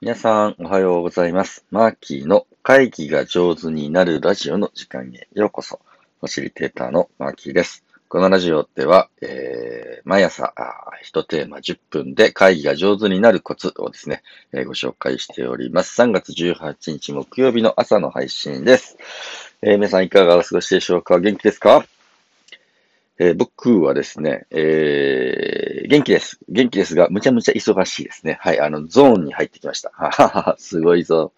皆さん、おはようございます。マーキーの会議が上手になるラジオの時間へようこそ。ファシリテーターのマーキーです。このラジオでは、えー、毎朝一テーマ10分で会議が上手になるコツをですね、えー、ご紹介しております。3月18日木曜日の朝の配信です。えー、皆さんいかがお過ごしでしょうか？元気ですか？えー、僕はですね、えー、元気です。元気ですが、むちゃむちゃ忙しいですね。はい、あの、ゾーンに入ってきました。ははは、すごいぞ。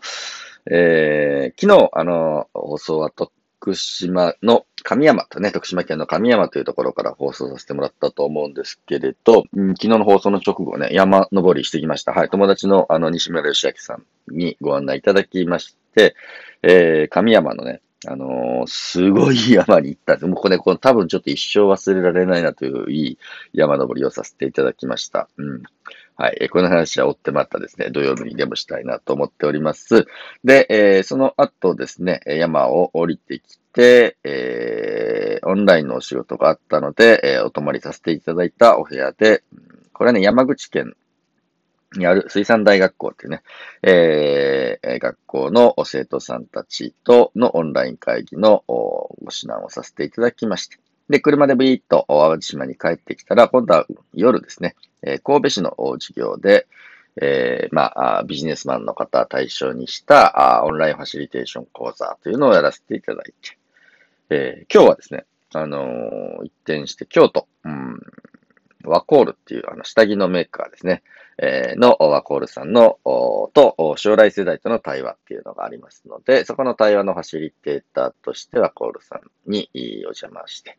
えー、昨日、あの、放送は徳島の神山とね、徳島県の神山というところから放送させてもらったと思うんですけれど、うん、昨日の放送の直後ね、山登りしてきました。はい、友達のあの、西村義明さんにご案内いただきまして、えー、神山のね、あのー、すごい山に行ったんです。もうこれ、この多分ちょっと一生忘れられないなといういい山登りをさせていただきました。うん。はい。この話は追ってまたですね、土曜日にでもしたいなと思っております。で、えー、その後ですね、山を降りてきて、えー、オンラインのお仕事があったので、え、お泊まりさせていただいたお部屋で、これはね、山口県にある水産大学校っていうね、えー、学校の生徒さんたちとのオンライン会議のご指南をさせていただきまして、で、車でビーッと淡路島に帰ってきたら、今度は夜ですね、えー、神戸市の授業で、えー、まあ、ビジネスマンの方対象にしたあオンラインファシリテーション講座というのをやらせていただいて、えー、今日はですね、あのー、一転して京都、うん、ワコールっていうあの下着のメーカーですね。え、のワコールさんのと将来世代との対話っていうのがありますので、そこの対話のファシリテーターとしてワコールさんにお邪魔して、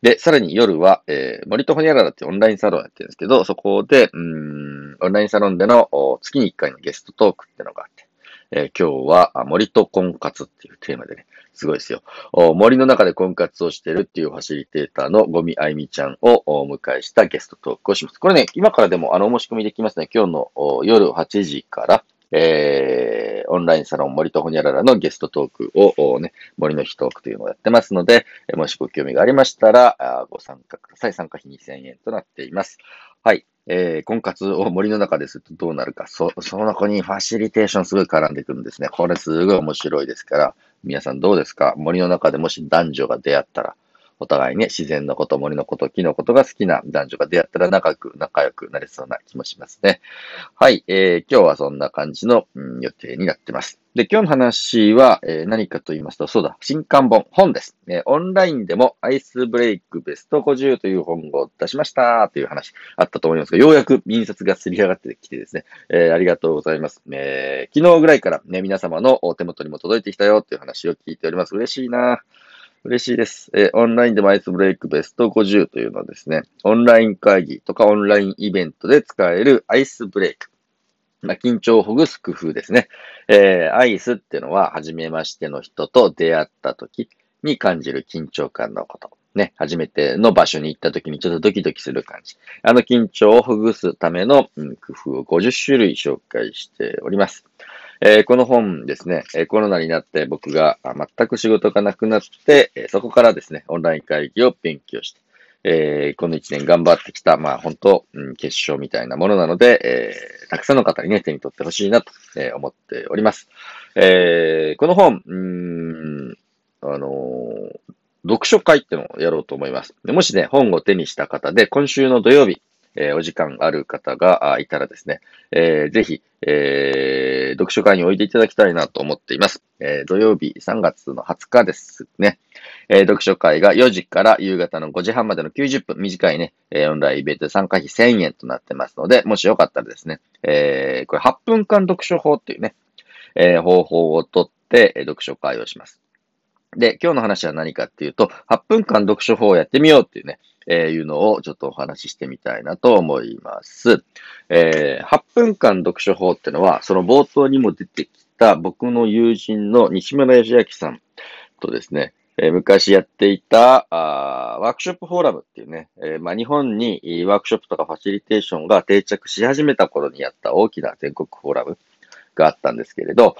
で、さらに夜は、えー、森とホニャララってオンラインサロンやってるんですけど、そこで、うん、オンラインサロンでの月に1回のゲストトークっていうのがあって、えー、今日は森と婚活っていうテーマでね、すごいですよ。森の中で婚活をしてるっていうファシリテーターのゴミあいみちゃんをお迎えしたゲストトークをします。これね、今からでもあの、お申し込みできますね。今日の夜8時から、えー、オンラインサロン森とほにゃららのゲストトークをね、森の日トークというのをやってますので、もしご興味がありましたら、ご参加ください。参加費2000円となっています。はい。えー、婚活を森の中でするとどうなるか。そ、その子にファシリテーションすごい絡んでくるんですね。これすごい面白いですから、皆さんどうですか？森の中でもし男女が出会ったら、お互いね、自然のこと、森のこと、木のことが好きな男女が出会ったら仲良く、仲良くなれそうな気もしますね。はい、えー、今日はそんな感じの、うん、予定になってます。で、今日の話は、えー、何かと言いますと、そうだ、新刊本、本です。えー、オンラインでもアイスブレイクベスト50という本を出しましたという話あったと思いますが、ようやく印刷がすり上がってきてですね、えー、ありがとうございます。えー、昨日ぐらいからね、皆様のお手元にも届いてきたよという話を聞いております。嬉しいな嬉しいです。えー、オンラインでもアイスブレイクベスト50というのはですね、オンライン会議とかオンラインイベントで使えるアイスブレイク。まあ、緊張をほぐす工夫ですね。えー、アイスっていうのは、初めましての人と出会った時に感じる緊張感のこと。ね、初めての場所に行った時にちょっとドキドキする感じ。あの緊張をほぐすための、うん、工夫を50種類紹介しております。えー、この本ですね、コロナになって僕が全く仕事がなくなって、そこからですね、オンライン会議を勉強して、えこの1年頑張ってきた、まあ本当、うん、結晶みたいなものなので、えたくさんの方にね、手に取ってほしいなと、思っております。えこの本、うん、あの読書会ってのをやろうと思います。もしね、本を手にした方で、今週の土曜日、えー、お時間ある方がいたらですね、えー、ぜひ、えー、読書会においていただきたいなと思っています。えー、土曜日3月の20日ですね。えー、読書会が4時から夕方の5時半までの90分、短いね、えー、オンラインイベント参加費1000円となってますので、もしよかったらですね、えー、これ8分間読書法っていうね、えー、方法をとって、読書会をします。で、今日の話は何かっていうと、8分間読書法をやってみようっていうね、えー、いうのをちょっとお話ししてみたいなと思います。えー、8分間読書法ってのは、その冒頭にも出てきた僕の友人の西村義明さんとですね、えー、昔やっていたあワークショップフォーラムっていうね、え、まあ、日本にワークショップとかファシリテーションが定着し始めた頃にやった大きな全国フォーラムがあったんですけれど、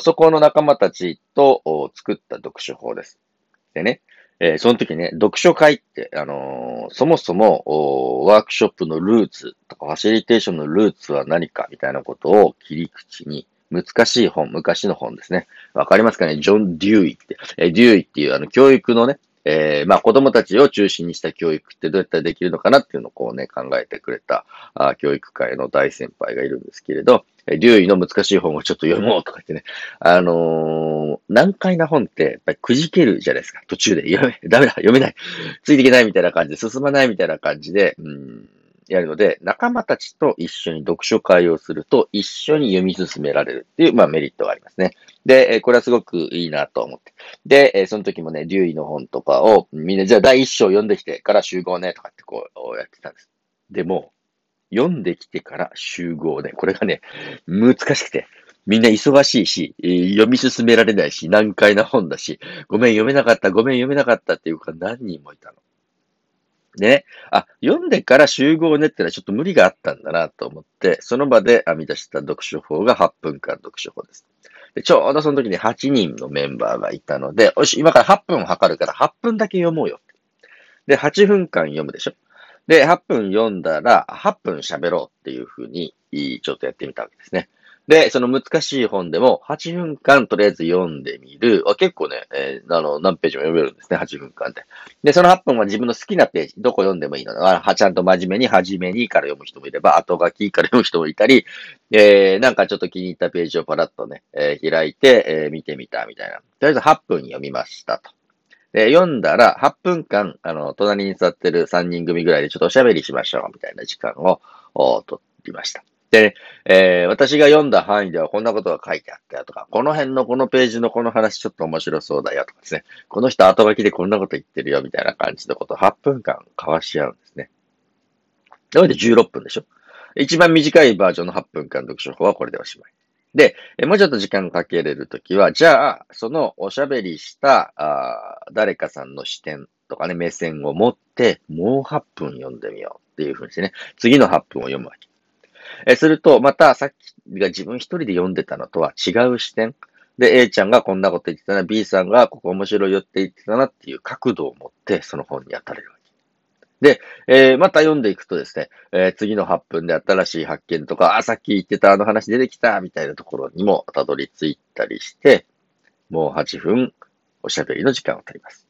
そこの仲間たちと作った読書法です。でね、えー、その時ね、読書会って、あのー、そもそも、ワークショップのルーツとか、ファシリテーションのルーツは何かみたいなことを切り口に、難しい本、昔の本ですね。わかりますかね？ジョン・デューイって。えー、デューイっていうあの教育のね、えー、まあ子供たちを中心にした教育ってどうやったらできるのかなっていうのをこうね、考えてくれた、あ教育界の大先輩がいるんですけれど、えー、イの難しい本をちょっと読もうとか言ってね、あのー、難解な本って、やっぱりくじけるじゃないですか。途中で、読め、ダメだ、読めない、ついていけないみたいな感じで、進まないみたいな感じで、うんやるので、仲間たちと一緒に読書会をすると、一緒に読み進められるっていう、まあメリットがありますね。で、これはすごくいいなと思って。で、その時もね、竜医の本とかを、みんな、じゃあ第一章読んできてから集合ね、とかってこうやってたんです。でも、読んできてから集合ね。これがね、難しくて。みんな忙しいし、読み進められないし、難解な本だし、ごめん読めなかった、ごめん読めなかったっていうか何人もいたの。ね、あ、読んでから集合ねってのはちょっと無理があったんだなと思って、その場で編み出した読書法が8分間読書法です。でちょうどその時に8人のメンバーがいたので、よし、今から8分を測るから8分だけ読もうよ。で、8分間読むでしょ。で、8分読んだら、8分喋ろうっていう風に、ちょっとやってみたわけですね。で、その難しい本でも、8分間とりあえず読んでみる。結構ね、えー、あの、何ページも読めるんですね、8分間で。で、その8分は自分の好きなページ、どこ読んでもいいのあちゃんと真面目に、初めにから読む人もいれば、後書きから読む人もいたり、えー、なんかちょっと気に入ったページをパラッとね、えー、開いて、えー、見てみたみたいな。とりあえず8分読みましたと。で、読んだら8分間、あの、隣に座ってる3人組ぐらいでちょっとおしゃべりしましょう、みたいな時間を、お取りました。で、えー、私が読んだ範囲ではこんなことが書いてあったよとか、この辺のこのページのこの話ちょっと面白そうだよとかですね、この人後書きでこんなこと言ってるよみたいな感じのことを8分間交わし合うんですね。なので16分でしょ一番短いバージョンの8分間読書法はこれでおしまい。でもうちょっと時間かけれるときは、じゃあ、そのおしゃべりしたあ誰かさんの視点とかね、目線を持って、もう8分読んでみようっていうふうにしてね、次の8分を読むわけ。えすると、またさっきが自分一人で読んでたのとは違う視点。で、A ちゃんがこんなこと言ってたな、B さんがここ面白いよって言ってたなっていう角度を持ってその本に当たれるわけ。で、えー、また読んでいくとですね、えー、次の8分で新しい発見とか、あ、さっき言ってたあの話出てきたみたいなところにもたどり着いたりして、もう8分おしゃべりの時間を取ります。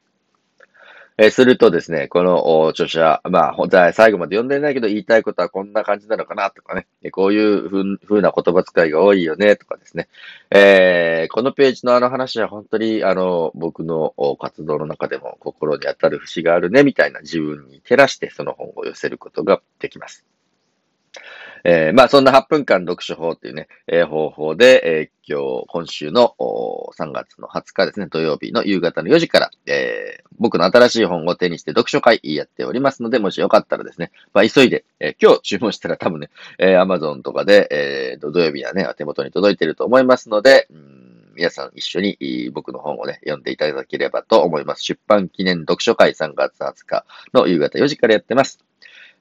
えー、するとですね、この著者、まあ、本当は最後まで読んでないけど言いたいことはこんな感じなのかなとかね、こういうふうな言葉遣いが多いよねとかですね、えー、このページのあの話は本当にあの僕の活動の中でも心に当たる節があるねみたいな自分に照らしてその本を寄せることができます。えー、まあそんな8分間読書法っていうね、えー、方法で、えー、今日、今週の3月の20日ですね、土曜日の夕方の4時から、えー、僕の新しい本を手にして読書会やっておりますので、もしよかったらですね、まあ急いで、えー、今日注文したら多分ね、えー、Amazon とかで、えー、土曜日はね、手元に届いていると思いますので、皆さん一緒に僕の本をね、読んでいただければと思います。出版記念読書会3月20日の夕方4時からやってます。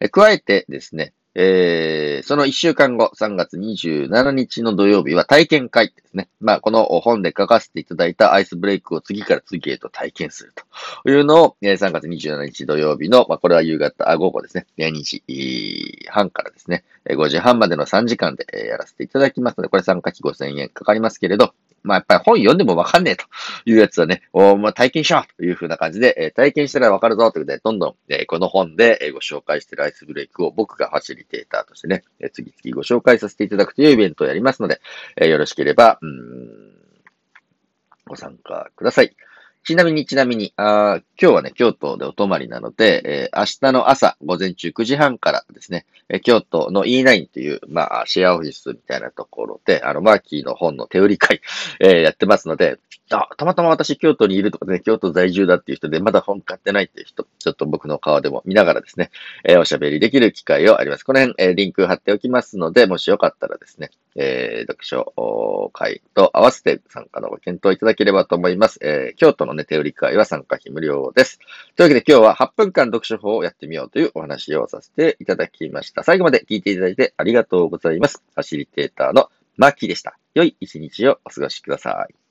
え加えてですね、えー、その1週間後、3月27日の土曜日は体験会ですね。まあ、この本で書かせていただいたアイスブレイクを次から次へと体験するというのを、3月27日土曜日の、まあ、これは夕方、あ、午後ですね。2時半からですね、5時半までの3時間でやらせていただきますので、これ参加費5000円かかりますけれど、まあ、やっぱり本読んでもわかんねえというやつはね、おまあ、体験しようというふうな感じで、え、体験したらわかるぞということで、どんどん、え、この本で、ご紹介しているアイスブレイクを僕がファシリテーターとしてね、え、次々ご紹介させていただくというイベントをやりますので、え、よろしければ、うん、ご参加ください。ちなみに、ちなみに、あ今日はね、京都でお泊まりなので、えー、明日の朝、午前中9時半からですね、えー、京都の E9 という、まあ、シェアオフィスみたいなところで、あの、マーキーの本の手売り会、えー、やってますので、あ、たまたま私京都にいるとかね、京都在住だっていう人で、まだ本買ってないっていう人、ちょっと僕の顔でも見ながらですね、えー、おしゃべりできる機会をあります。この辺、えー、リンク貼っておきますので、もしよかったらですね、えー、読書会と合わせて参加のご検討いただければと思います。えー、京都のね、手売り会は参加費無料です。というわけで今日は8分間読書法をやってみようというお話をさせていただきました。最後まで聞いていただいてありがとうございます。ファシリテーターのマッキーでした。良い一日をお過ごしください。